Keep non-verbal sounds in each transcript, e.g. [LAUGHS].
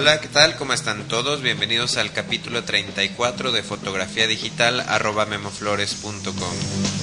Hola, ¿qué tal? ¿Cómo están todos? Bienvenidos al capítulo 34 de fotografía digital arroba memoflores.com.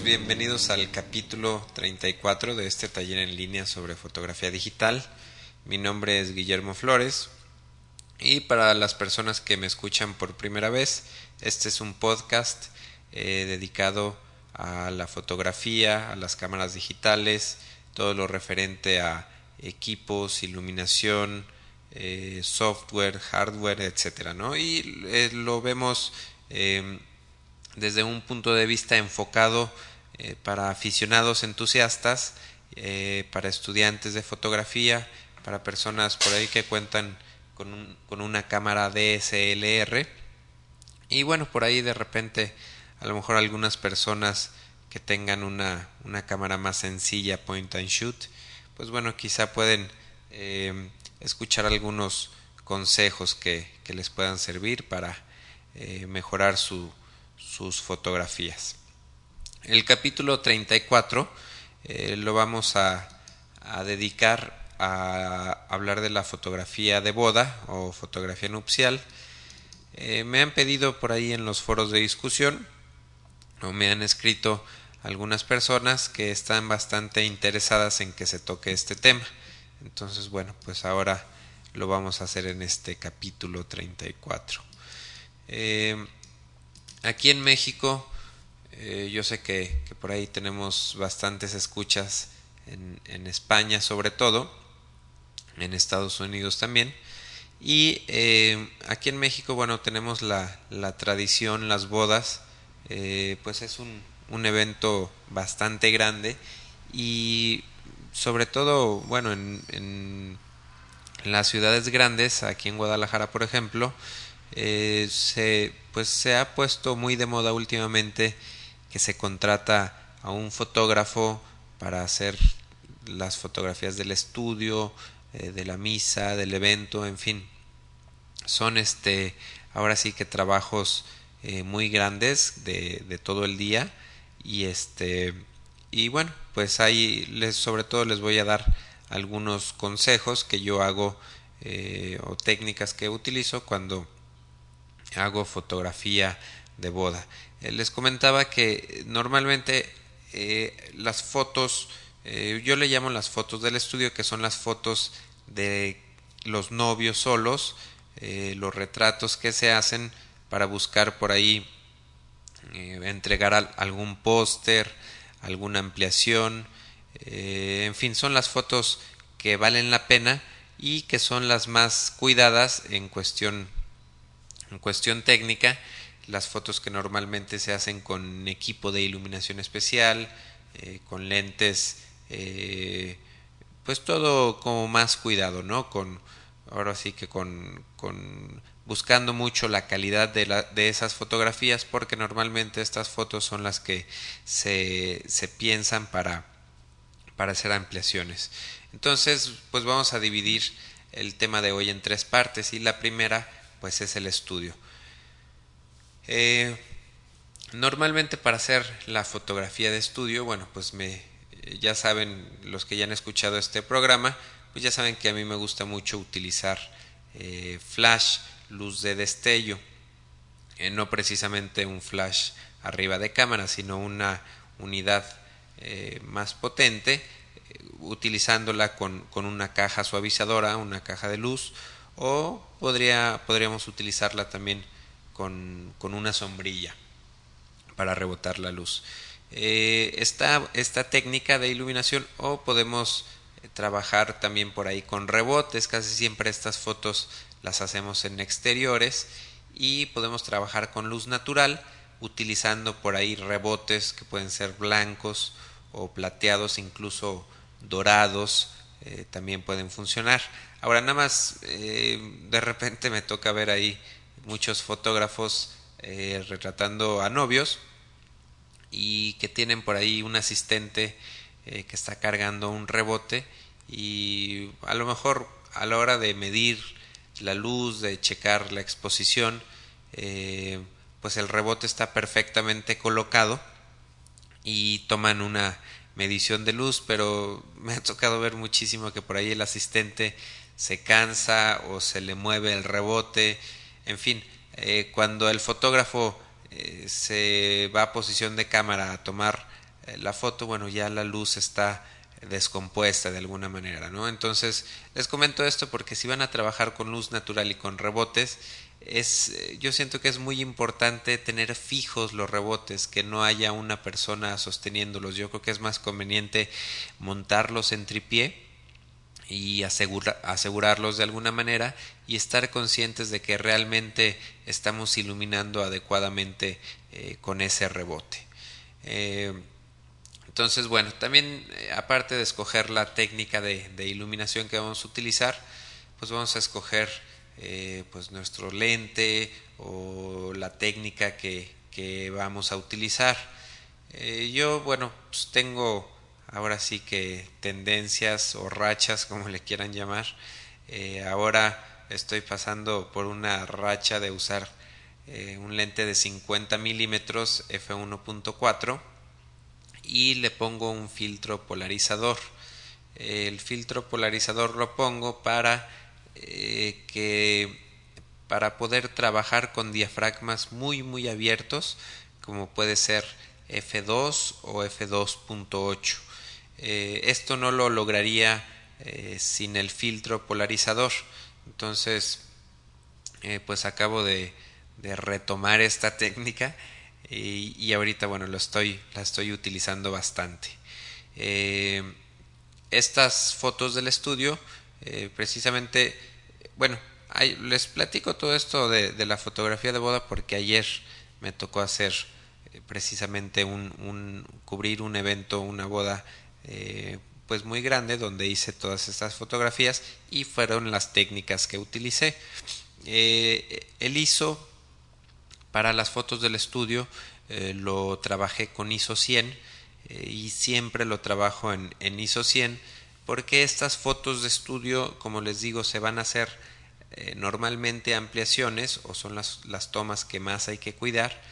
pues bienvenidos al capítulo 34 de este taller en línea sobre fotografía digital. Mi nombre es Guillermo Flores y para las personas que me escuchan por primera vez, este es un podcast eh, dedicado a la fotografía, a las cámaras digitales, todo lo referente a equipos, iluminación, eh, software, hardware, etcétera, ¿no? Y eh, lo vemos desde un punto de vista enfocado eh, para aficionados entusiastas, eh, para estudiantes de fotografía, para personas por ahí que cuentan con, con una cámara DSLR y bueno, por ahí de repente a lo mejor algunas personas que tengan una, una cámara más sencilla, point and shoot, pues bueno, quizá pueden eh, escuchar algunos consejos que, que, les puedan servir para mejorar su, sus fotografías. El capítulo 34 eh, lo vamos a, dedicar a hablar de la fotografía de boda o fotografía nupcial. Eh, me han pedido por ahí en los foros de discusión o me han escrito algunas personas que están bastante interesadas en que se toque este tema. Entonces, bueno, pues ahora lo vamos a hacer en este capítulo 34. Eh, aquí en México, eh, yo sé que, que, por ahí tenemos bastantes escuchas en, en, España sobre todo, en Estados Unidos también. Y eh, aquí en México, bueno, tenemos la, la tradición, las bodas, eh, pues es un, un evento bastante grande y sobre todo, bueno, en, en, las ciudades grandes, aquí en Guadalajara, por ejemplo, se, pues se ha puesto muy de moda últimamente que se contrata a un fotógrafo para hacer las fotografías del estudio, eh, de la misa, del evento, en fin. Son este, ahora sí que trabajos eh, muy grandes de, todo el día y este y bueno pues ahí les sobre todo les voy a dar algunos consejos que yo hago eh, o técnicas que utilizo cuando hago fotografía de boda eh, les comentaba que normalmente eh, las fotos eh, yo le llamo las fotos del estudio que son las fotos de los novios solos los retratos que se hacen para buscar por ahí entregar al, algún póster, alguna ampliación, en fin, son las fotos que valen la pena y que son las más cuidadas en cuestión, en cuestión técnica, las fotos que normalmente se hacen con equipo de iluminación especial, eh, con lentes, eh, pues todo como más cuidado, ¿no? Con, ahora sí que con, con buscando mucho la calidad de, de, esas fotografías porque normalmente estas fotos son las que se, se piensan para, para hacer ampliaciones. Entonces, pues vamos a dividir el tema de hoy en tres partes y la primera pues es el estudio. Eh, normalmente para hacer la fotografía de estudio, bueno, pues me ya saben los que ya han escuchado este programa, pues ya saben que a mí me gusta mucho utilizar eh, flash luz de destello, eh, no precisamente un flash arriba de cámara, sino una unidad más potente, utilizándola con, con, una caja suavizadora, una caja de luz, o podría, podríamos utilizarla también con, una sombrilla para rebotar la luz. Eh, esta, esta técnica de iluminación o podemos trabajar también por ahí con rebotes, casi siempre estas fotos las hacemos en exteriores y podemos trabajar con luz natural utilizando por ahí rebotes que pueden ser blancos o plateados, incluso dorados, eh, también pueden funcionar. Ahora nada más eh, de repente me toca ver ahí muchos fotógrafos eh, retratando a novios y que tienen por ahí un asistente que está cargando un rebote y a lo mejor a la hora de medir la luz, de checar la exposición, pues el rebote está perfectamente colocado y toman una medición de luz, pero [LAUGHS] me ha tocado ver muchísimo que por ahí el asistente se cansa o se le mueve el rebote, en fin, eh, cuando el fotógrafo eh, se va a posición de cámara a tomar eh, la foto, bueno, ya la luz está descompuesta de alguna manera, ¿no? Entonces, les comento esto porque si van a trabajar con luz natural y con rebotes, es eh, yo siento que es muy importante tener fijos los rebotes, que no haya una persona sosteniéndolos. Yo creo que es más conveniente montarlos en tripié y asegurarlos de alguna manera y estar conscientes de que realmente estamos iluminando adecuadamente eh, con ese rebote. Eh, entonces, bueno, también aparte de escoger la técnica de, iluminación que vamos a utilizar, pues vamos a escoger eh, pues nuestro lente o la técnica que, que vamos a utilizar. Eh, yo, bueno, pues tengo ahora sí que tendencias o rachas, como le quieran llamar. Eh, ahora estoy pasando por una racha de usar un lente de 50 milímetros f1.4 y le pongo un filtro polarizador. El filtro polarizador lo pongo para eh, que para poder trabajar con diafragmas muy muy abiertos como puede ser F2 o F2.8 eh, esto no lo lograría eh, sin el filtro polarizador. Entonces pues acabo de, retomar esta [LAUGHS] técnica y, ahorita bueno lo estoy la estoy utilizando bastante. Estas fotos del estudio eh, precisamente, bueno, les platico todo esto de, la fotografía de boda porque ayer me tocó hacer eh, precisamente un, cubrir un evento, una boda eh, pues muy grande donde hice todas estas fotografías y fueron las técnicas que utilicé. el ISO para las fotos del estudio lo trabajé con ISO 100 y siempre lo trabajo en, en ISO 100 porque estas fotos de estudio, como les digo, se van a hacer eh, normalmente ampliaciones o son las, las, tomas que más hay que cuidar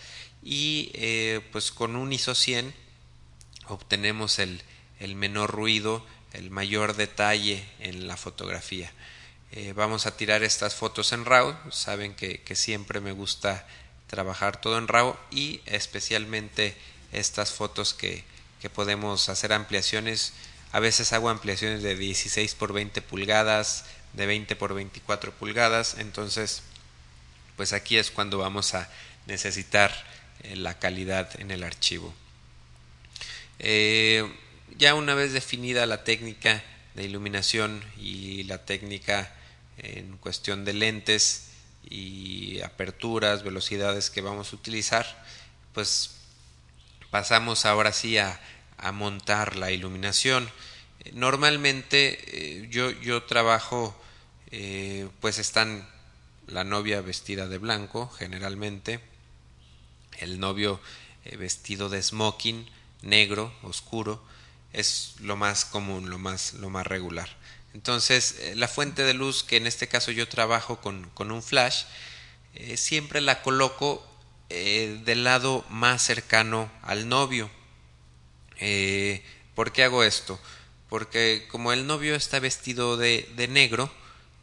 y eh, pues con un ISO 100 obtenemos el, el, menor ruido, el mayor detalle en la fotografía. Eh, vamos a tirar estas fotos en RAW, saben que, siempre me gusta trabajar todo en RAW y especialmente estas fotos que, que podemos hacer ampliaciones a veces hago ampliaciones de 16 por 20 pulgadas, de 20 por 24 pulgadas. Entonces, pues aquí es cuando vamos a necesitar eh, la calidad en el archivo. Eh, ya una vez definida la técnica de iluminación y la técnica en cuestión de lentes y aperturas, velocidades que vamos a utilizar, pues pasamos ahora sí a montar la iluminación. Normalmente eh, yo, yo trabajo, eh, pues están la novia vestida de blanco, generalmente, el novio eh, vestido de smoking, negro, oscuro, es lo más común, lo más, lo más regular. Entonces, la fuente de luz, que en este caso yo trabajo con, con un flash, siempre la coloco del lado más cercano al novio eh, ¿Por qué hago esto? Porque como el novio está vestido de, de negro,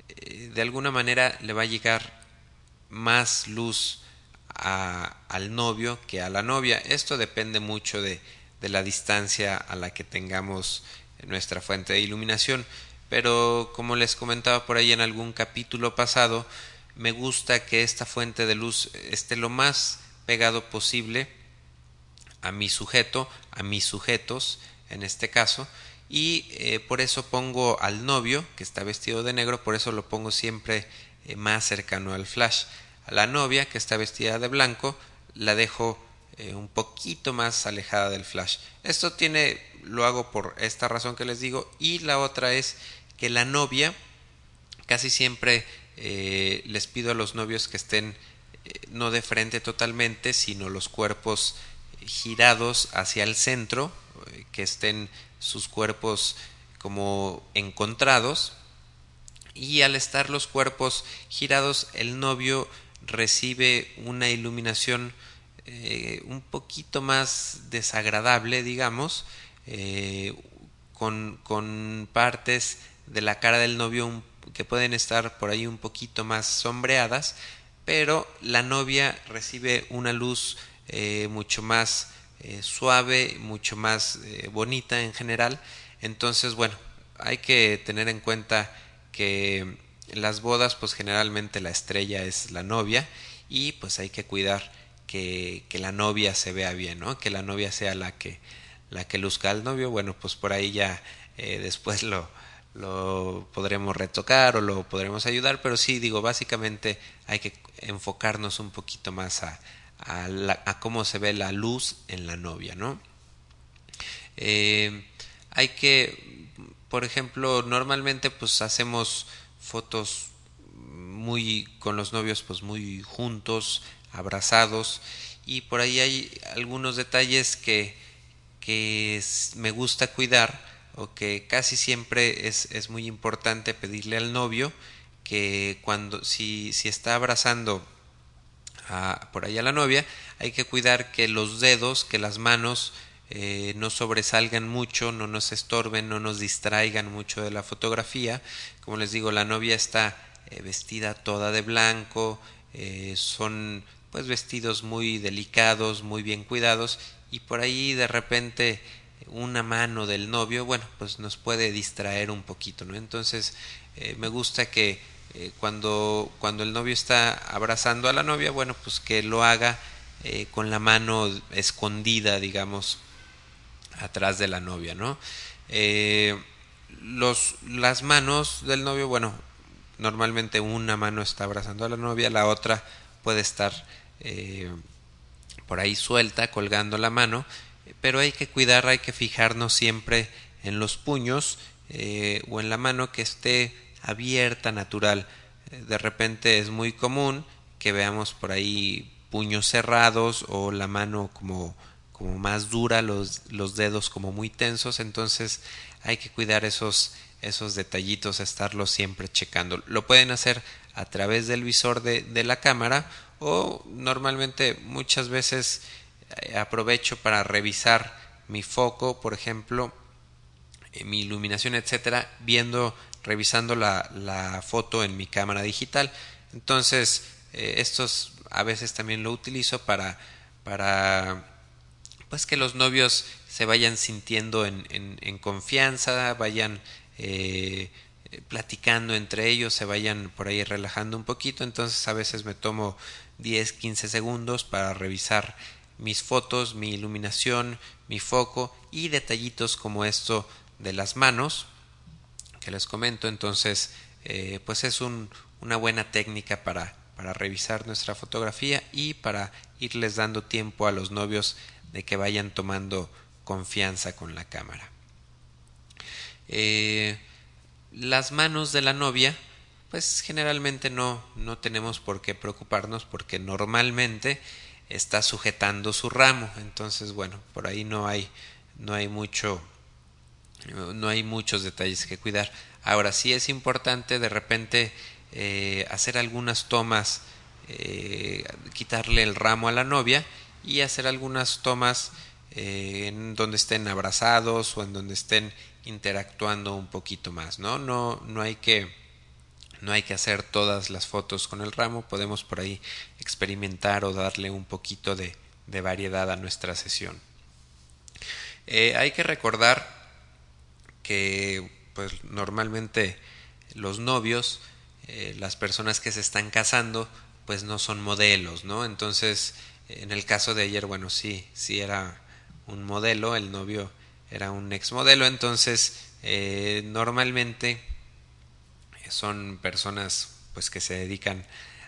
eh, de alguna manera le va a llegar más luz a, al novio que a la novia. Esto depende mucho de, de la distancia a la que tengamos nuestra fuente de iluminación. Pero como les comentaba por ahí en algún capítulo pasado, me gusta que esta fuente de luz esté lo más pegado posible a mi sujeto, a mis sujetos en este caso, y eh, por eso pongo al novio que está vestido de negro, por eso lo pongo siempre eh, más cercano al flash. A la novia que está vestida de blanco la dejo eh, un poquito más alejada del flash. Esto tiene lo hago por esta razón que les digo y la otra es que la novia casi siempre eh, les pido a los novios que estén eh, no de frente totalmente sino los cuerpos girados hacia el centro que estén sus cuerpos como encontrados y al estar los cuerpos girados el novio recibe una iluminación eh, un poquito más desagradable, digamos, eh, con, con, partes de la cara del novio que pueden estar por ahí un poquito más sombreadas, pero la novia recibe una luz eh, mucho más suave, mucho más bonita en general. Entonces, bueno, hay que tener en cuenta que las bodas, pues generalmente la estrella es la novia y pues hay que cuidar que, la novia se vea bien, ¿no? Que la novia sea la que, la que luzca al novio. Bueno, pues por ahí ya eh, después lo, lo podremos retocar o lo podremos ayudar, pero sí, digo, básicamente hay que enfocarnos un poquito más a, a cómo se ve la luz en la novia, ¿no? Eh, hay que, por ejemplo, normalmente pues hacemos fotos muy con los novios pues muy juntos abrazados y por ahí hay algunos detalles que, que me gusta cuidar o que casi siempre es, es muy importante pedirle al novio que cuando si, si está abrazando a, por ahí a la novia hay que cuidar que los dedos que las manos eh, no sobresalgan mucho, no nos estorben, no nos distraigan mucho de la fotografía. Como les digo, la novia está eh, vestida toda de blanco, eh, son pues vestidos muy delicados, muy bien cuidados y por ahí de repente una mano del novio, bueno, pues nos puede distraer un poquito, ¿no? Entonces eh, me gusta que eh, cuando, cuando el novio está abrazando a la novia, bueno, pues que lo haga eh, con la mano escondida, digamos, atrás de la novia, ¿no? los, las manos del novio, bueno, normalmente una mano está abrazando a la novia, la otra puede estar eh, por ahí suelta, colgando la mano, pero hay que cuidar, hay que fijarnos siempre en los puños eh, o en la mano que esté abierta, natural. Eh, de repente es muy común que veamos por ahí puños cerrados o la mano como, como más dura, los, los dedos como muy tensos, entonces hay que cuidar esos, esos detallitos, estarlos siempre checando. Lo pueden hacer a través del visor de, de la cámara o normalmente muchas veces eh, aprovecho para revisar mi foco, por ejemplo, eh, mi iluminación, etcétera, viendo, revisando la, la, foto en mi cámara digital. Entonces, eh, estos a veces también lo utilizo para, para pues que los novios se vayan sintiendo en, en, confianza, vayan eh, platicando entre ellos, se vayan por ahí relajando un poquito. Entonces, a veces me tomo 10-15 segundos para revisar mis fotos, mi iluminación, mi foco y detallitos como esto de las manos que les comento. Entonces, eh, pues es un, una buena técnica para, para revisar nuestra fotografía y para irles dando tiempo a los novios de que vayan tomando confianza con la cámara. Eh, las manos de la novia pues generalmente no, no tenemos por qué preocuparnos porque normalmente está sujetando su ramo. Entonces, bueno, por ahí no hay, no hay mucho, no hay muchos detalles que cuidar. Ahora sí es importante de repente eh, hacer algunas tomas, eh, quitarle el ramo a la novia y hacer algunas tomas eh, en donde estén abrazados o en donde estén interactuando un poquito más, ¿no? No, no hay que no hay que hacer todas las fotos con el ramo, podemos por ahí experimentar o darle un poquito de, variedad a nuestra sesión. Eh, hay que recordar que pues normalmente los novios, eh, las personas que se están casando, pues no son modelos, ¿no? Entonces, en el caso de ayer, bueno, sí, sí era un modelo, el novio era un ex modelo, entonces eh, normalmente son personas pues que se dedican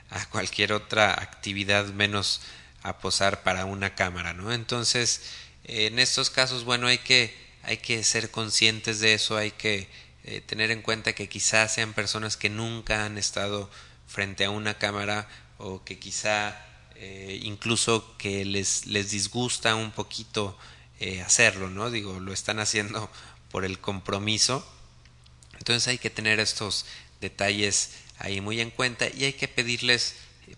a cualquier otra actividad menos a posar para una cámara, ¿no? Entonces, en estos casos, bueno, hay que hay que ser conscientes de eso, hay que eh, tener en cuenta que quizás sean personas que nunca han estado frente a una cámara o que quizá eh, incluso que les, les disgusta un poquito eh, hacerlo, ¿no? Digo, lo están haciendo por el compromiso. Entonces hay que tener estos detalles ahí muy en cuenta y hay que pedirles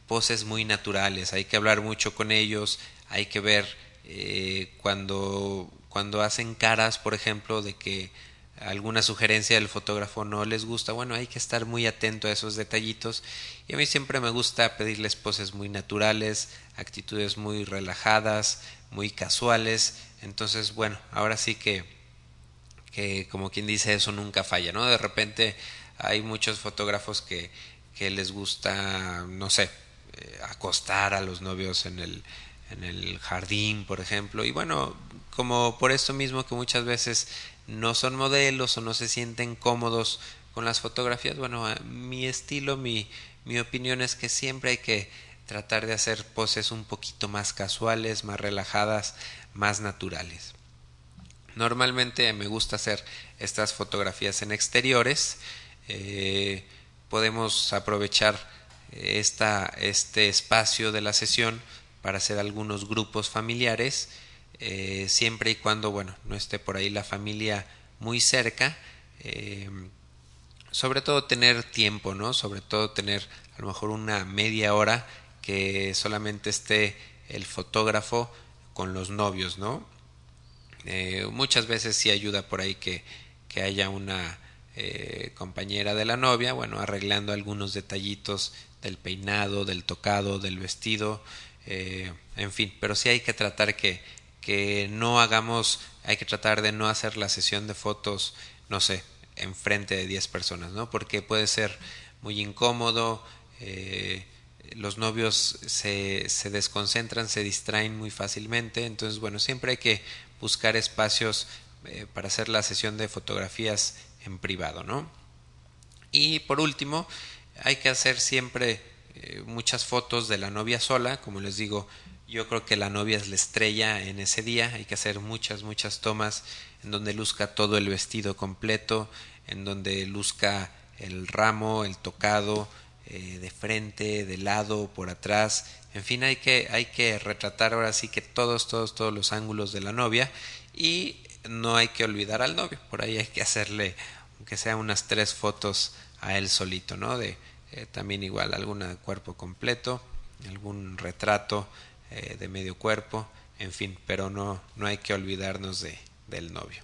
poses muy naturales, hay que hablar mucho con ellos, hay que ver eh, cuando, cuando hacen caras, por ejemplo, de que alguna sugerencia del fotógrafo no les gusta, bueno, hay que estar muy atento a esos detallitos y a mí siempre me gusta pedirles poses muy naturales, actitudes muy relajadas, muy casuales, entonces bueno, ahora sí que que como quien dice eso nunca falla, ¿no? De repente hay muchos fotógrafos que, les gusta, no sé, eh, acostar a los novios en el, jardín, por ejemplo, y bueno, como por esto mismo que muchas veces no son modelos o no se sienten cómodos con las fotografías, bueno, mi estilo, mi opinión es que siempre hay que tratar de hacer poses un poquito más casuales, más relajadas, más naturales. Normalmente me gusta hacer estas fotografías en exteriores. Eh, podemos aprovechar esta, este espacio de la sesión para hacer algunos grupos familiares, eh, siempre y cuando bueno no esté por ahí la familia muy cerca. Eh, sobre todo tener tiempo, ¿no? Sobre todo tener a lo mejor una media hora que solamente esté el fotógrafo con los novios, ¿no? Eh, muchas veces sí ayuda por ahí que, que haya una eh, compañera de la novia, bueno, arreglando algunos detallitos del peinado, del tocado, del vestido, eh, en fin, pero sí hay que tratar que, que no hagamos, hay que tratar de no hacer la sesión de fotos, no sé, enfrente de 10 personas, ¿no? Porque puede ser muy incómodo, eh, los novios se, se desconcentran, se distraen muy fácilmente, entonces bueno, siempre hay que buscar espacios eh, para hacer la sesión de fotografías en privado, ¿no? Y por último, hay que hacer siempre eh, muchas fotos de la novia sola, como les digo, yo creo que la novia es la estrella en ese día, hay que hacer muchas, muchas tomas en donde luzca todo el vestido completo, en donde luzca el ramo, el tocado, eh, de frente, de lado, por atrás, en fin, hay que, hay que retratar ahora sí que todos, todos, todos los ángulos de la novia. Y no hay que olvidar al novio, por ahí hay que hacerle, aunque sea unas tres fotos a él solito, ¿no? De eh, también igual alguna de cuerpo completo, algún retrato eh, de medio cuerpo, en fin, pero no, no hay que olvidarnos de, del novio.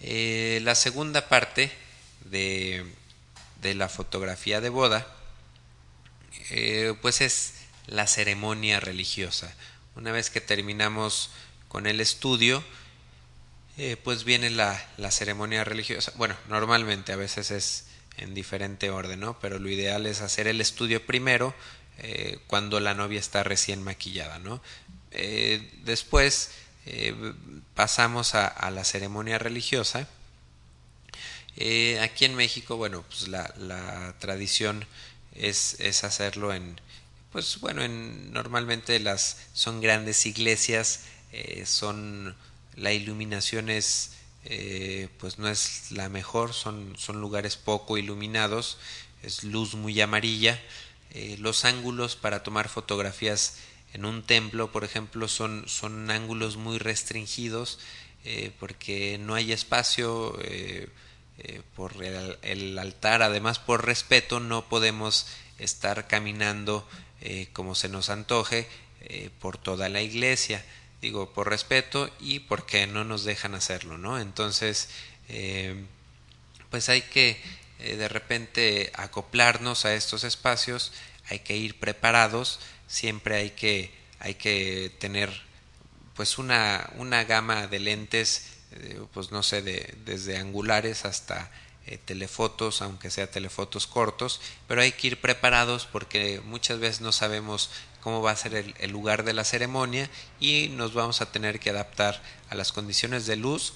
Eh, la segunda parte de, de la fotografía de boda pues es la ceremonia religiosa. Una vez que terminamos con el estudio, eh, pues viene la, la, ceremonia religiosa. Bueno, normalmente a veces es en diferente orden, ¿no? Pero lo ideal es hacer el estudio primero eh, cuando la novia está recién maquillada, ¿no? después pasamos a, a, la ceremonia religiosa. aquí en México, bueno, pues la, la tradición es, es hacerlo en pues bueno en normalmente las son grandes iglesias eh, son la iluminación es eh, pues no es la mejor son son lugares poco iluminados es luz muy amarilla. Eh, los ángulos para tomar fotografías en un templo por ejemplo son son ángulos muy restringidos eh, porque no hay espacio por el, altar, además por respeto no podemos estar caminando como se nos antoje por toda la iglesia, digo por respeto y porque no nos dejan hacerlo, ¿no? Entonces, eh, pues hay que eh, de repente acoplarnos a estos espacios, hay que ir preparados, siempre hay que, hay que tener pues una, una gama de lentes eh, pues no sé, de, desde angulares hasta telefotos, aunque sea telefotos cortos, pero hay que ir preparados porque muchas veces no sabemos cómo va a ser el, lugar de la ceremonia y nos vamos a tener que adaptar a las condiciones de luz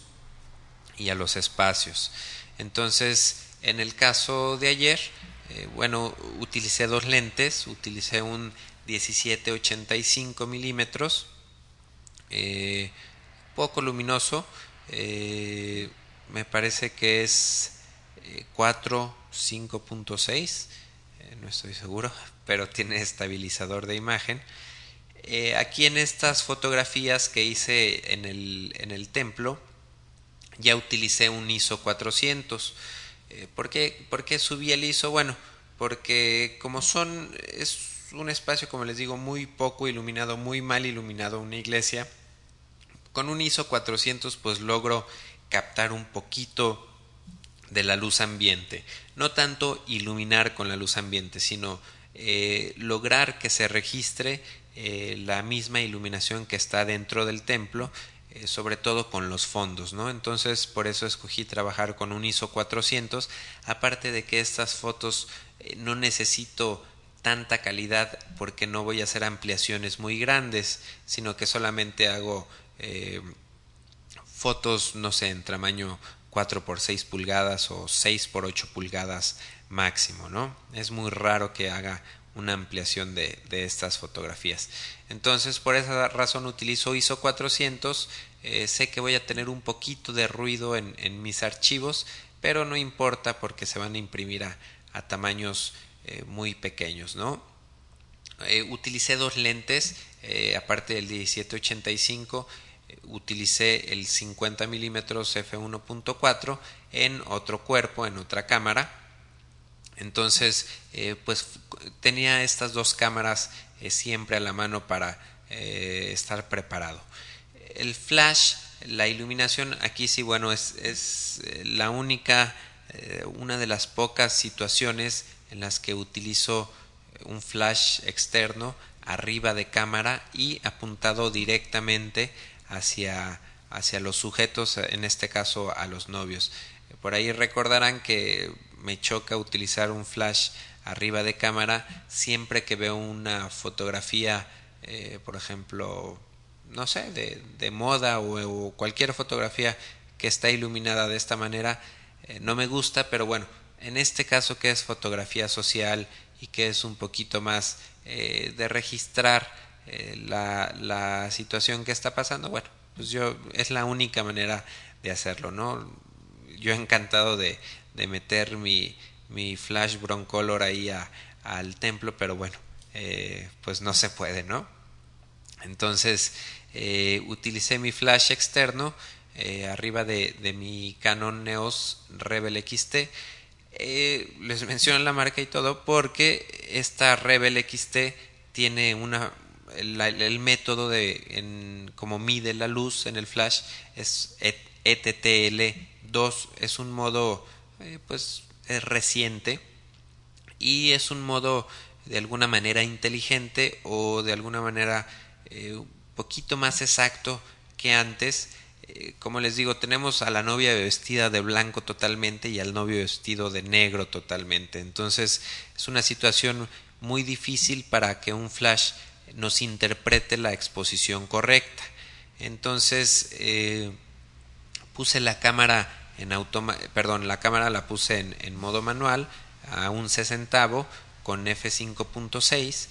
y a los espacios. Entonces, en el caso de ayer, eh, bueno, utilicé dos lentes, utilicé un 17-85 milímetros, eh, poco luminoso. Eh, me parece que es 4, 5.6. no estoy seguro, pero tiene estabilizador de imagen. aquí en estas fotografías que hice en el, en el templo, ya utilicé un ISO 400. ¿por, qué, ¿Por qué subí el ISO? Bueno, porque como son, es un espacio, como les digo, muy poco iluminado, muy mal iluminado, una iglesia. Con un ISO 400 pues logro captar un poquito de la luz ambiente. No tanto iluminar con la luz ambiente, sino eh, lograr que se registre eh, la misma iluminación que está dentro del templo, eh, sobre todo con los fondos, ¿no? Entonces, por eso escogí trabajar con un ISO 400, aparte de que estas fotos no necesito tanta calidad porque no voy a hacer ampliaciones muy grandes, sino que solamente hago fotos, no sé, en tamaño 4 por 6 pulgadas o 6 por 8 pulgadas máximo, ¿no? Es muy raro que haga una ampliación de, estas fotografías. Entonces, por esa razón utilizo ISO 400. Eh, sé que voy a tener un poquito de ruido en, en, mis archivos, pero no importa porque se van a imprimir a, a tamaños eh, muy pequeños, ¿no? Eh, utilicé dos lentes, aparte del 1785, utilicé el 50 milímetros f1.4 en otro cuerpo, en otra cámara. Entonces, pues tenía estas dos cámaras siempre a la mano para estar preparado. El flash, la iluminación, aquí sí, bueno, es, es la única, una de las pocas situaciones en las que utilizo un flash externo arriba de cámara y apuntado directamente hacia, hacia los sujetos, en este caso a los novios. Por ahí recordarán que me choca utilizar un flash arriba de cámara siempre que veo una fotografía, eh, por ejemplo, no sé, de, moda o, cualquier fotografía que está iluminada de esta manera, eh, no me gusta, pero bueno, en este caso que es fotografía social y que es un poquito más eh, de registrar la, la, situación que está pasando, bueno, pues yo es la única manera de hacerlo, ¿no? Yo he encantado de, de meter mi, mi flash broncolor ahí a, al templo, pero bueno, eh, pues no se puede, ¿no? Entonces utilicé mi flash externo arriba de, de mi Canon Neos Rebel XT eh, les menciono la marca y todo porque esta Rebel XT tiene una el, método de en, como mide la luz en el flash es ETTL2 es un modo eh, pues es reciente y es un modo de alguna manera inteligente o de alguna manera eh, un poquito más exacto que antes eh, como les digo, tenemos a la novia vestida de blanco totalmente y al novio vestido de negro totalmente. Entonces es una situación muy difícil para que un flash nos interprete la exposición correcta. Entonces puse la cámara en automa perdón, la cámara la puse en, en modo manual a un sesentavo con f5.6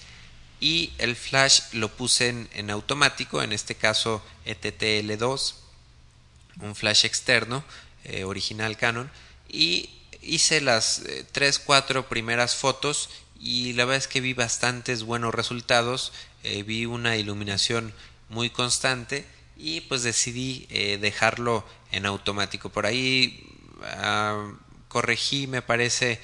y el flash lo puse en, en automático, en este caso ETTL2 un flash externo eh, original Canon y hice las eh, tres cuatro primeras fotos y la verdad es que vi bastantes buenos resultados eh, vi una iluminación muy constante y pues decidí dejarlo en automático. Por ahí ah, corregí me parece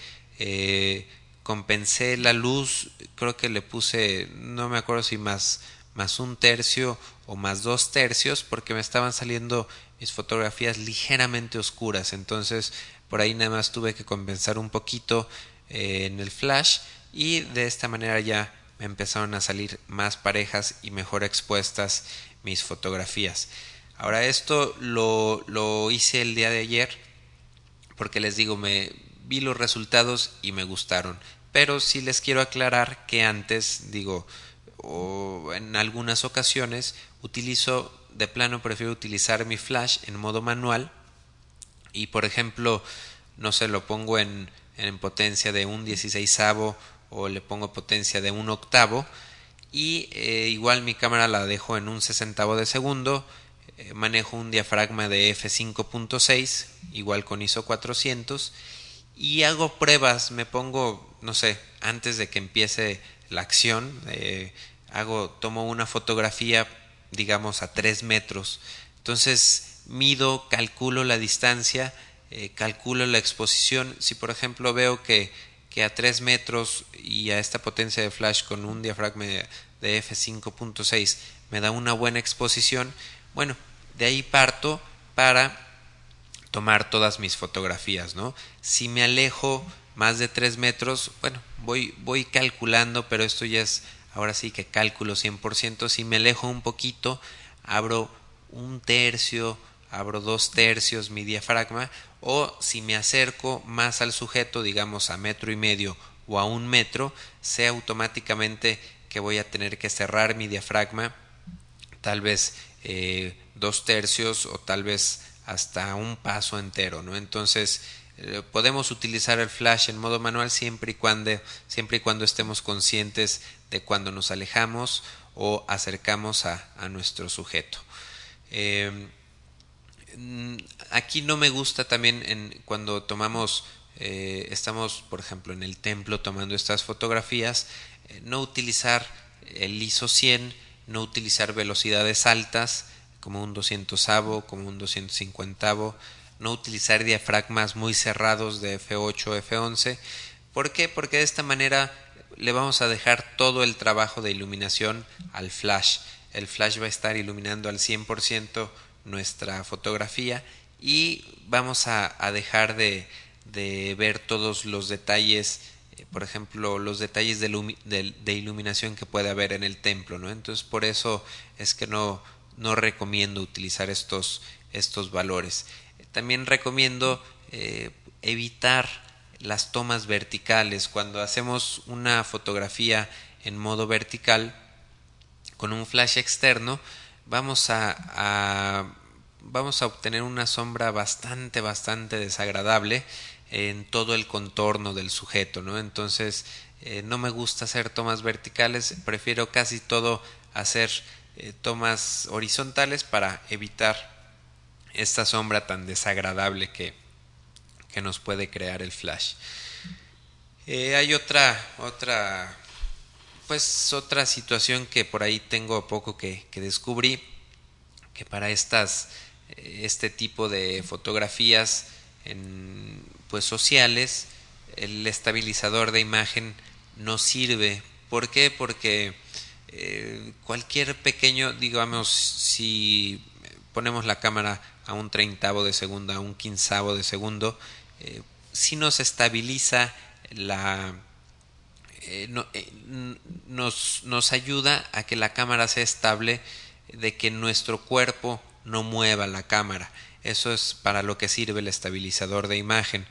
compensé la luz creo que le puse no me acuerdo si más más un tercio o más dos tercios porque me estaban saliendo mis fotografías ligeramente oscuras. Entonces por ahí nada más tuve que compensar un poquito eh, en el flash y de esta manera ya me empezaron a salir más parejas y mejor expuestas mis fotografías. Ahora esto lo, lo hice el día de ayer porque les digo me vi los resultados y me gustaron. Pero sí les quiero aclarar que antes digo o en algunas ocasiones utilizo de plano prefiero utilizar mi flash en modo manual y por ejemplo no sé lo pongo en, en potencia de un dieciséisavo o le pongo potencia de un octavo y eh, igual mi cámara la dejo en un sesentavo de segundo eh, manejo un diafragma de f5.6 igual con ISO 400 y hago pruebas me pongo no sé antes de que empiece la acción eh, hago tomo una fotografía digamos a 3 metros. Entonces mido calculo la distancia calculo la exposición. Si por ejemplo veo que que a 3 metros y a esta potencia de flash con un diafragma de f5.6 me da una buena exposición bueno de ahí parto para tomar todas mis fotografías, ¿no? Si me alejo más de 3 metros, bueno, voy, voy calculando, pero esto ya es ahora sí que cálculo 100%. Si me alejo un poquito, abro un tercio, abro dos tercios mi diafragma, o si me acerco más al sujeto, digamos a metro y medio o a un metro, sé automáticamente que voy a tener que cerrar mi diafragma, tal vez eh, dos tercios o tal vez hasta un paso entero, ¿no? Entonces eh, podemos utilizar el flash en modo manual siempre y cuando siempre y cuando estemos conscientes de cuando nos alejamos o acercamos a, a nuestro sujeto. Eh, aquí no me gusta también en, cuando tomamos eh, estamos por ejemplo en el templo tomando estas fotografías no utilizar el ISO 100 no utilizar velocidades altas como un 200 como un 250 no utilizar diafragmas muy cerrados de F8 F11 ¿por qué? porque de esta manera le vamos a dejar todo el trabajo de iluminación al flash el flash va a estar iluminando al 100% nuestra fotografía y vamos a, dejar de, de, ver todos los detalles eh, por ejemplo los detalles de, iluminación que puede haber en el templo ¿no? entonces por eso es que no no recomiendo utilizar estos, estos valores. También recomiendo eh, evitar las tomas verticales. Cuando hacemos una fotografía en modo vertical con un flash externo, vamos a, vamos a obtener una sombra bastante, bastante desagradable en todo el contorno del sujeto, ¿no? Entonces, eh, no me gusta hacer tomas verticales, prefiero casi todo hacer eh, tomas horizontales para evitar esta sombra tan desagradable que, que nos puede crear el flash. Eh, hay otra, otra, pues otra situación que por ahí tengo poco que, que descubrí, que para estas, eh, este tipo de fotografías en, pues sociales, el estabilizador de imagen no sirve. ¿Por qué? Porque eh, cualquier pequeño, digamos, si ponemos la cámara a un treintavo de segundo, a un quinzavo de segundo, eh, si nos estabiliza la... Eh, nos, nos ayuda a que la cámara sea estable, de que nuestro cuerpo no mueva la cámara. Eso es para lo que sirve el estabilizador de imagen.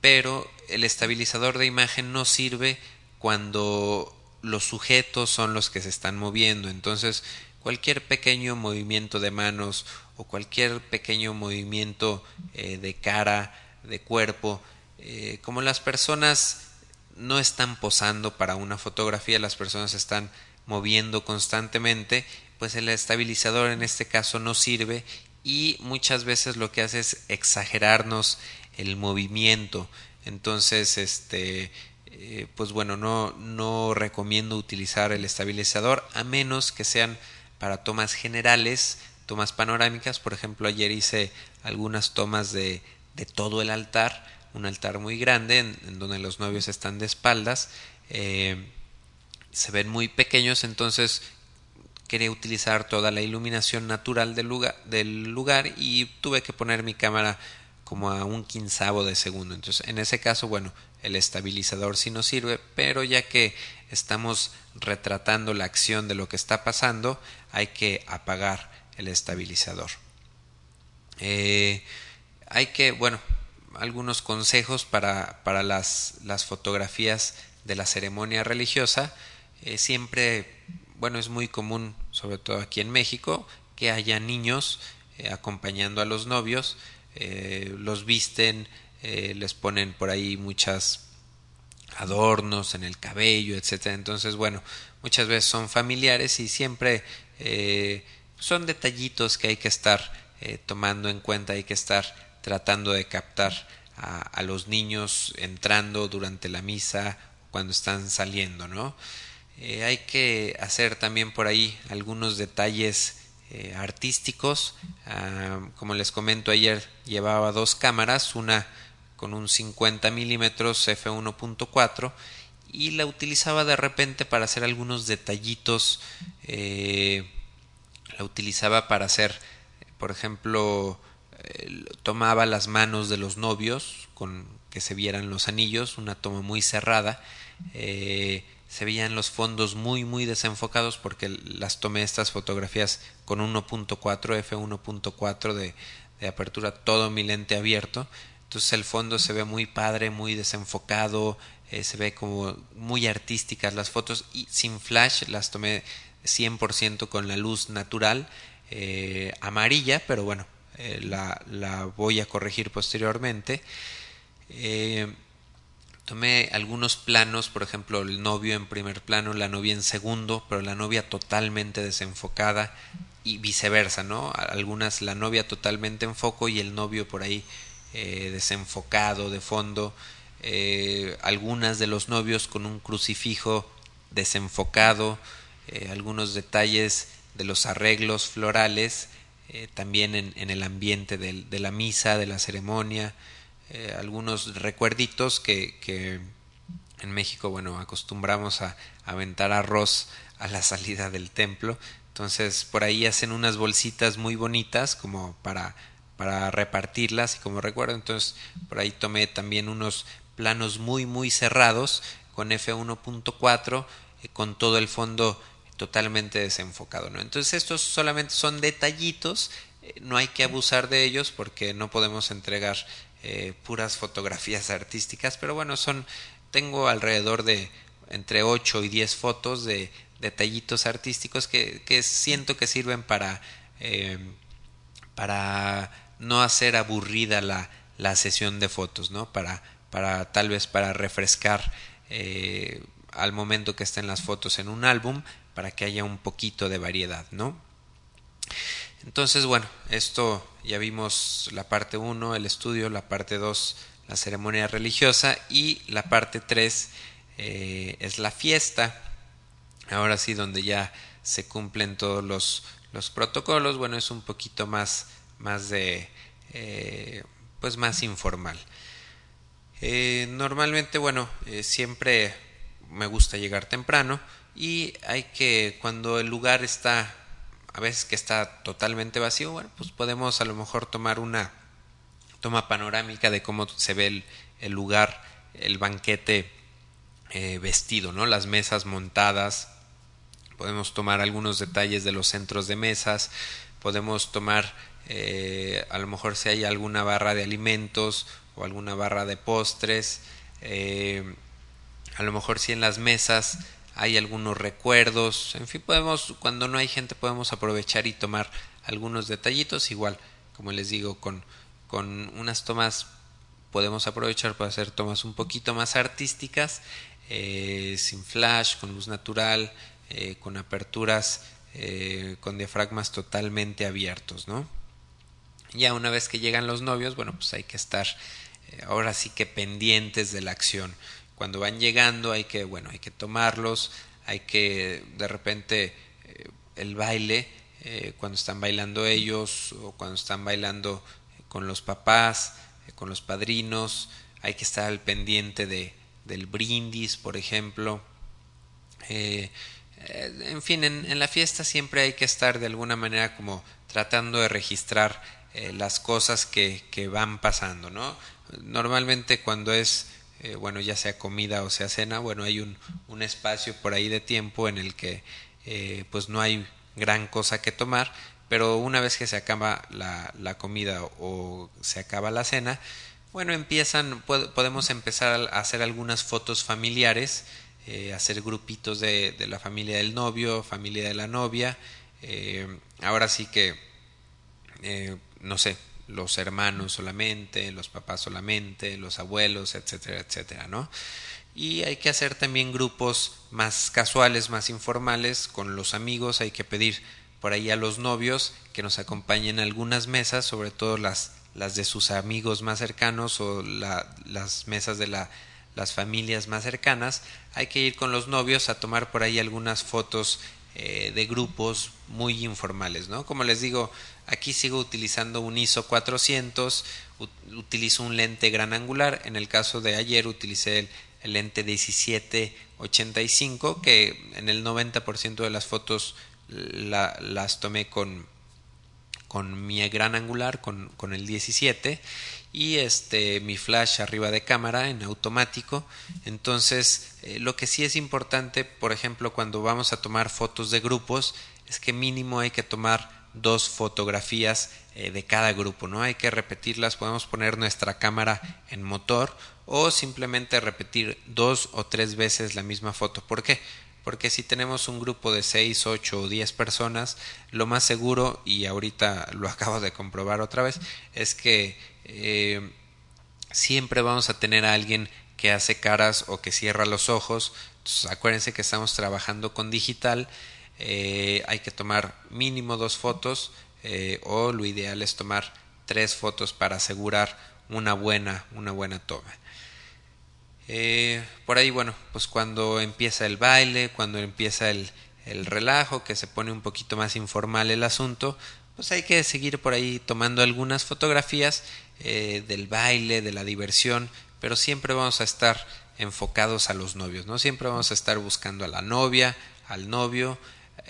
Pero el estabilizador de imagen no sirve cuando los sujetos son los que se están moviendo. Entonces, cualquier pequeño movimiento de manos o cualquier pequeño movimiento eh, de cara, de cuerpo, eh, como las personas no están posando para una fotografía, las personas están moviendo constantemente, pues el estabilizador en este caso no sirve y muchas veces lo que hace es exagerarnos el movimiento. Entonces, este eh, pues bueno, no, no recomiendo utilizar el estabilizador a menos que sean para tomas generales, tomas panorámicas. Por ejemplo, ayer hice algunas tomas de, de todo el altar, un altar muy grande en, donde los novios están de espaldas. Eh, se ven muy pequeños, entonces quería utilizar toda la iluminación natural del lugar, del lugar y tuve que poner mi cámara como a un quinzavo de segundo. Entonces, en ese caso, bueno, el estabilizador sí nos sirve, pero ya que estamos retratando la acción de lo que está pasando, hay que apagar el estabilizador. Eh, hay que, bueno, algunos consejos para, para las, las, fotografías de la ceremonia religiosa. Eh, siempre, bueno, es muy común, sobre todo aquí en México, que haya niños eh, acompañando a los novios eh, los visten, les ponen por ahí muchas adornos en el cabello, etcétera. Entonces, bueno, muchas veces son familiares y siempre son detallitos que hay que estar tomando en cuenta, hay que estar tratando de captar a, los niños entrando durante la misa cuando están saliendo, ¿no? Eh, hay que hacer también por ahí algunos detalles eh, artísticos. Ah, como les comento ayer, llevaba dos cámaras, una con un 50 milímetros f1.4 y la utilizaba de repente para hacer algunos detallitos. Eh, la utilizaba para hacer, por ejemplo, tomaba las manos de los novios con que se vieran los anillos, una toma muy cerrada. Eh, se veían los fondos muy muy desenfocados porque las tomé estas fotografías con 1.4 f1.4 de, de apertura todo mi lente abierto entonces el fondo se ve muy padre muy desenfocado eh, se ve como muy artísticas las fotos y sin flash las tomé 100% con la luz natural eh, amarilla pero bueno eh, la, la, voy a corregir posteriormente eh, Tomé algunos planos, por ejemplo, el novio en primer plano, la novia en segundo, pero la novia totalmente desenfocada y viceversa, ¿no? Algunas la novia totalmente en foco y el novio por ahí eh, desenfocado de fondo. Algunas de los novios con un crucifijo desenfocado, algunos detalles de los arreglos florales, eh, también en, el ambiente de, la misa, de la ceremonia. Eh, algunos recuerditos que, que, en México, bueno, acostumbramos a, a aventar arroz a la salida del templo. Entonces, por ahí hacen unas bolsitas muy bonitas como para, para repartirlas y como recuerdo, entonces por ahí tomé también unos planos muy, muy cerrados con F1.4 eh, con todo el fondo totalmente desenfocado, ¿no? Entonces estos solamente son detallitos, eh, no hay que abusar de ellos porque no podemos entregar eh, puras fotografías artísticas, pero bueno, son tengo alrededor de entre 8 y 10 fotos de detallitos artísticos que, que siento que sirven para eh, para no hacer aburrida la, la sesión de fotos, ¿no? Para, para tal vez para refrescar al momento que estén las fotos en un álbum, para que haya un poquito de variedad, ¿no? Entonces, bueno, esto ya vimos la parte 1, el estudio, la parte 2, la ceremonia religiosa y la parte 3 eh, es la fiesta. Ahora sí, donde ya se cumplen todos los, los protocolos, bueno, es un poquito más, más de, eh, pues más informal. Eh, normalmente, bueno, siempre me gusta llegar temprano y hay que, cuando el lugar está a veces que está totalmente vacío, bueno, pues podemos a lo mejor tomar una toma panorámica de cómo se ve el, lugar, el banquete eh, vestido, ¿no? Las mesas montadas, podemos tomar algunos detalles de los centros de mesas, podemos tomar eh, a lo mejor si hay alguna barra de alimentos o alguna barra de postres, eh, a lo mejor si en las mesas hay algunos recuerdos, en fin, podemos, cuando no hay gente podemos aprovechar y tomar algunos detallitos, igual, como les digo, con, con unas tomas podemos aprovechar para hacer tomas un poquito más artísticas, eh, sin flash, con luz natural, eh, con aperturas, eh, con diafragmas totalmente abiertos, ¿no? Ya una vez que llegan los novios, bueno, pues hay que estar ahora sí que pendientes de la acción cuando van llegando hay que, bueno, hay que tomarlos, hay que de repente eh, el baile, eh, cuando están bailando ellos o cuando están bailando con los papás, eh, con los padrinos, hay que estar al pendiente de, del brindis, por ejemplo. En fin, en, en, la fiesta siempre hay que estar de alguna manera como tratando de registrar las cosas que, que van pasando, ¿no? Normalmente cuando es eh, bueno, ya sea comida o sea cena, bueno, hay un, un espacio por ahí de tiempo en el que eh, pues no hay gran cosa que tomar, pero una vez que se acaba la, la comida o se acaba la cena, bueno, empiezan, pod podemos empezar a hacer algunas fotos familiares, eh, hacer grupitos de, de, la familia del novio, familia de la novia, ahora sí que, no sé, los hermanos solamente, los papás solamente, los abuelos, etcétera, etcétera, ¿no? Y hay que hacer también grupos más casuales, más informales, con los amigos, hay que pedir por ahí a los novios que nos acompañen a algunas mesas, sobre todo las, las de sus amigos más cercanos o las mesas de la, las familias más cercanas. Hay que ir con los novios a tomar por ahí algunas fotos eh, de grupos muy informales, ¿no? Como les digo, aquí sigo utilizando un ISO 400, utilizo un lente gran angular, en el caso de ayer utilicé el, el lente 1785 que en el 90% de las fotos la, las tomé con, con mi gran angular, con, con el 17 y este mi flash arriba de cámara en automático. Entonces eh, lo que sí es importante por ejemplo cuando vamos a tomar fotos de grupos es que mínimo hay que tomar dos fotografías eh, de cada grupo no hay que repetirlas podemos poner nuestra cámara en motor o simplemente repetir dos o tres veces la misma foto ¿por qué? porque si tenemos un grupo de 6, 8 o 10 personas, lo más seguro, y ahorita lo [LAUGHS] acabo de comprobar otra vez, es que eh, siempre vamos a tener a alguien que hace caras o que cierra los ojos. Acuérdense que estamos trabajando con digital. Eh, hay que tomar mínimo dos fotos eh, o lo ideal es tomar tres fotos para asegurar una buena, una buena toma. por ahí, bueno, pues cuando empieza el baile, cuando empieza el, el relajo, que se pone un poquito más informal el asunto, pues hay que seguir por ahí tomando algunas fotografías eh, del baile, de la diversión, pero siempre vamos a estar enfocados a los novios, ¿no? Siempre vamos a estar buscando a la novia, al novio,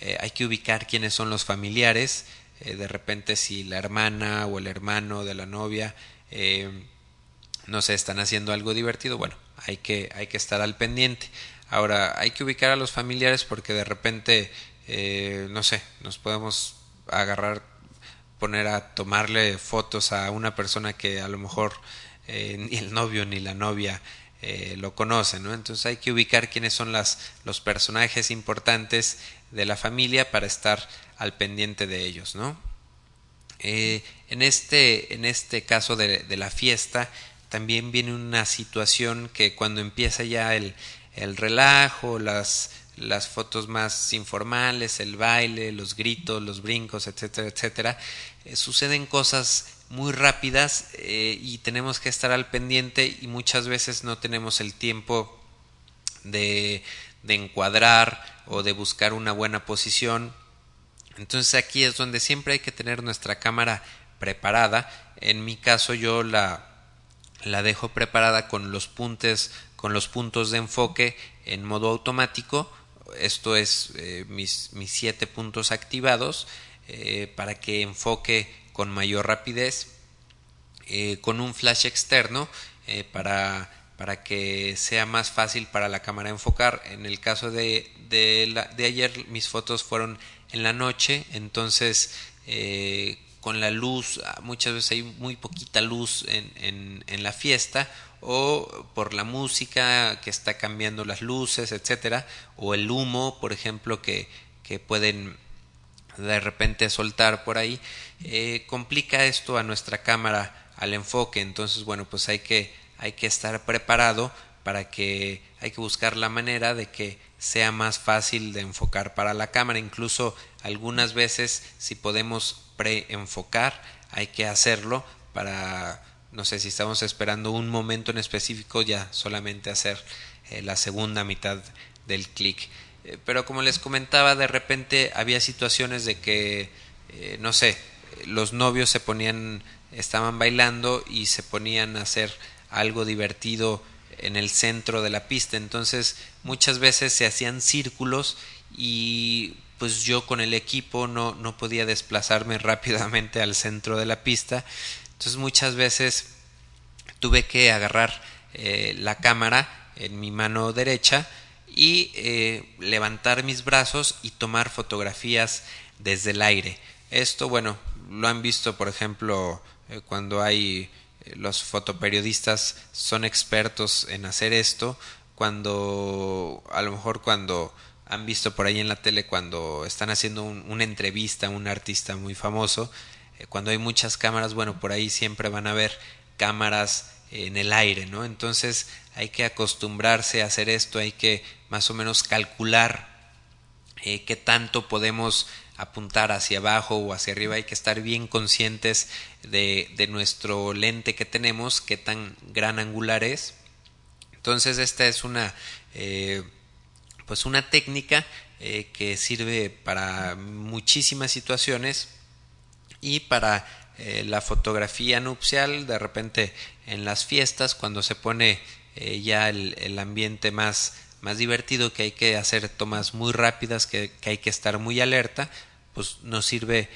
eh, hay que ubicar quiénes son los familiares, eh, de repente si la hermana o el hermano de la novia, no sé, están haciendo algo divertido, bueno, hay que, hay que estar al pendiente. Ahora, hay que ubicar a los familiares porque de repente, no sé, nos podemos agarrar poner a tomarle fotos a una persona que a lo mejor eh, ni el novio ni la novia eh, lo conocen, ¿no? Entonces hay que ubicar quiénes son las, los personajes importantes de la familia para estar al pendiente de ellos, ¿no? Eh, en, este, en este caso de, de, la fiesta también viene una situación que cuando empieza ya el, el relajo, las, las fotos más informales, el baile, los gritos, los brincos, etcétera, etcétera, eh, suceden cosas muy rápidas eh, y tenemos que estar al pendiente y muchas veces no tenemos el tiempo de, de encuadrar o de buscar una buena posición. Entonces aquí es donde siempre hay que tener nuestra cámara preparada. En mi caso yo la, la dejo preparada con los puntes, con los puntos de enfoque en modo automático esto es eh, mis, mis, siete puntos activados eh, para que enfoque con mayor rapidez eh, con un flash externo para, para que sea más fácil para la cámara enfocar en el caso de, de, ayer mis fotos fueron en la noche entonces con la luz muchas veces hay muy poquita luz en, en, en la fiesta o por la música que está cambiando las luces, etcétera, o el humo, por ejemplo, que, que pueden de repente soltar por ahí, eh, complica esto a nuestra cámara al enfoque. Entonces, bueno, pues hay que, hay que estar preparado para que hay que buscar la manera de que sea más fácil de enfocar para la cámara. Incluso algunas veces, si podemos pre-enfocar, hay que hacerlo para no sé si estamos esperando un momento en específico, ya solamente hacer eh, la segunda mitad del clic. Eh, pero como les comentaba, de repente había situaciones de que, eh, no sé, los novios se ponían, estaban bailando y se ponían a hacer algo divertido en el centro de la pista. Entonces muchas veces se hacían círculos y pues yo con el equipo no, no podía desplazarme [LAUGHS] rápidamente al centro de la pista entonces muchas veces tuve que agarrar eh, la cámara en mi mano derecha y eh, levantar mis brazos y tomar fotografías desde el aire. Esto, bueno, lo han visto, por ejemplo, eh, cuando hay los fotoperiodistas son expertos en hacer esto, cuando a lo mejor cuando han visto por ahí en la tele cuando están haciendo una entrevista a un artista muy famoso, eh, cuando hay muchas cámaras, bueno, por ahí siempre van a haber cámaras en el aire, ¿no? Entonces hay que acostumbrarse a hacer esto, hay que más o menos calcular eh, qué tanto podemos apuntar hacia abajo o hacia arriba, hay que estar bien conscientes de, de nuestro lente que tenemos, qué tan gran angular es. Entonces esta es una eh, pues una técnica eh, que sirve para muchísimas situaciones y para eh, la fotografía nupcial de repente en las fiestas cuando se pone ya el, ambiente más más divertido que hay que hacer tomas muy rápidas que, que hay que estar muy alerta pues nos sirve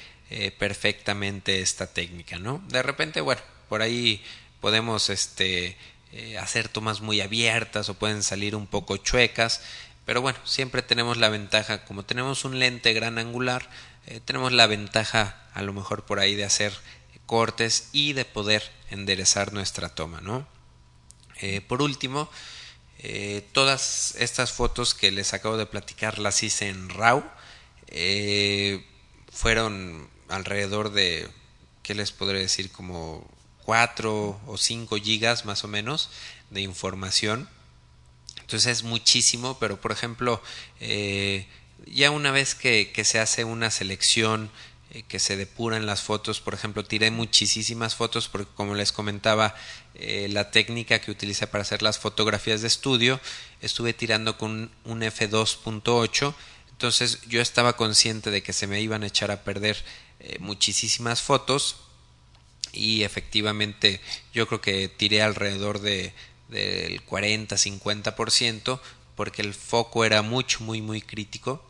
perfectamente esta técnica no de repente bueno por ahí podemos este eh, hacer tomas muy abiertas o pueden salir un poco chuecas pero bueno siempre tenemos la ventaja como tenemos un lente gran angular eh, tenemos la ventaja a lo mejor por ahí de hacer cortes y de poder enderezar nuestra toma no eh, por último todas estas fotos que les acabo de platicar las hice en RAW fueron alrededor de qué les podré decir como 4 o 5 gigas más o menos de información. Entonces es muchísimo, pero por ejemplo, eh, ya una vez que, se hace una selección, eh, que se depuran las fotos, por ejemplo, tiré muchísimas fotos porque como les comentaba, eh, la técnica que utilicé para hacer las fotografías de estudio, estuve tirando con un f2.8, entonces yo estaba consciente de que se me iban a echar a perder muchísimas fotos y efectivamente yo creo que tiré alrededor de del 40 50% porque el foco era mucho muy muy crítico.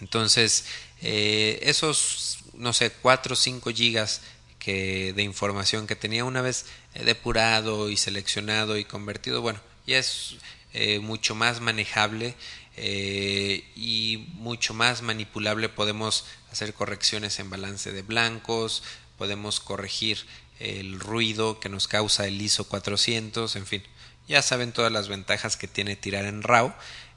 Entonces eh, esos no sé 4 o 5 gigas que de información que tenía una vez depurado y seleccionado y convertido bueno ya es eh, mucho más manejable eh, y mucho más manipulable podemos hacer correcciones en balance de blancos podemos corregir el ruido que nos causa el ISO 400, en fin, ya saben todas las ventajas que tiene tirar en RAW,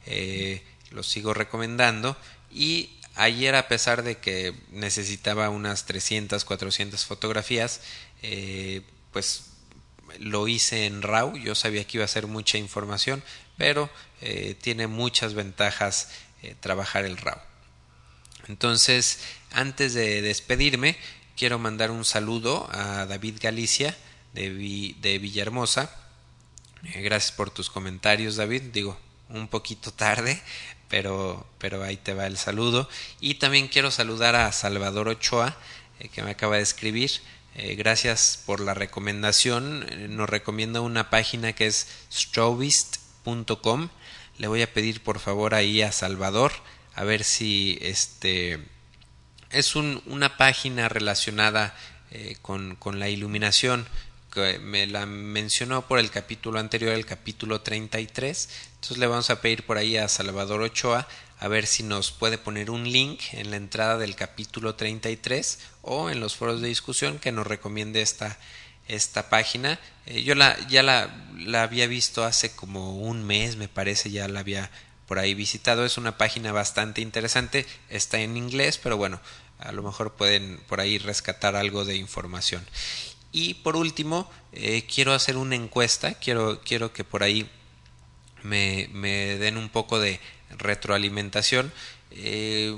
eh, lo sigo recomendando. Y ayer a pesar de que necesitaba unas 300, 400 fotografías, eh, pues lo hice en RAW, yo sabía que iba a ser mucha información, pero eh, tiene muchas ventajas trabajar el RAW. Entonces, antes de despedirme, quiero mandar un saludo a David Galicia de, de Villahermosa. Eh, gracias por tus comentarios, David. Digo, un poquito tarde, pero, pero ahí te va el saludo. Y también quiero saludar a Salvador Ochoa, eh, que me acaba de escribir. Eh, gracias por la recomendación. nos recomienda una página que es strovist.com. Le voy a pedir por favor ahí a Salvador a ver si este es un, una página relacionada eh, con, con, la iluminación que me la mencionó por el capítulo anterior, el capítulo 33. Entonces le vamos a pedir por ahí a Salvador Ochoa a ver si nos puede poner un link en la entrada del capítulo 33 o en los foros de discusión que nos recomiende esta, esta página. Eh, yo la, ya la, la había visto hace como un mes, me parece, ya la había por ahí visitado. Es una página bastante interesante, está en inglés, pero bueno, a lo mejor pueden por ahí rescatar algo de información. Y por último, eh, quiero hacer una encuesta, quiero, quiero que por ahí me, me den un poco de retroalimentación. Eh,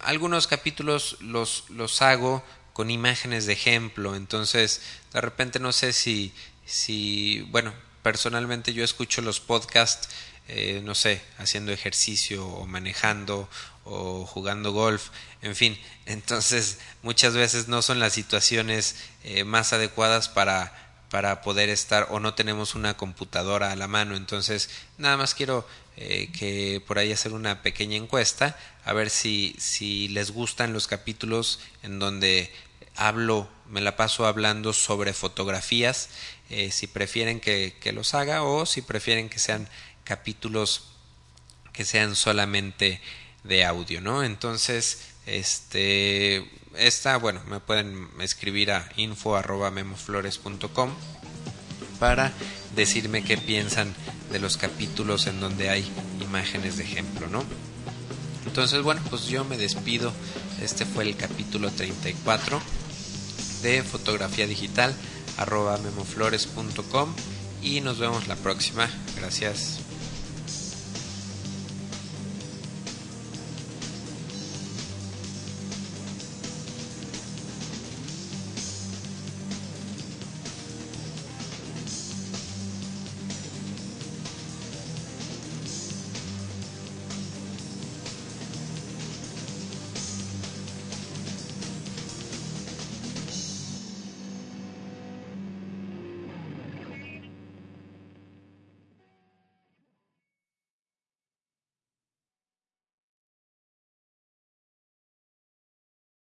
algunos capítulos los, los hago con imágenes de ejemplo, entonces de repente no sé si, si bueno, personalmente yo escucho los podcasts eh, no sé, haciendo ejercicio o manejando o jugando golf, en fin, entonces muchas veces no son las situaciones eh, más adecuadas para para poder estar o no tenemos una computadora a la mano entonces nada más quiero eh, que por ahí hacer una pequeña encuesta a ver si si les gustan los capítulos en donde hablo me la paso hablando sobre fotografías si prefieren que, que los haga o si prefieren que sean capítulos que sean solamente de audio, ¿no? Entonces, este, esta, bueno, me pueden escribir a info para decirme qué piensan de los capítulos en donde hay imágenes de ejemplo, ¿no? Entonces, bueno, pues yo me despido. Este fue el capítulo 34 de fotografía digital arroba memoflores.com y nos vemos la próxima. Gracias.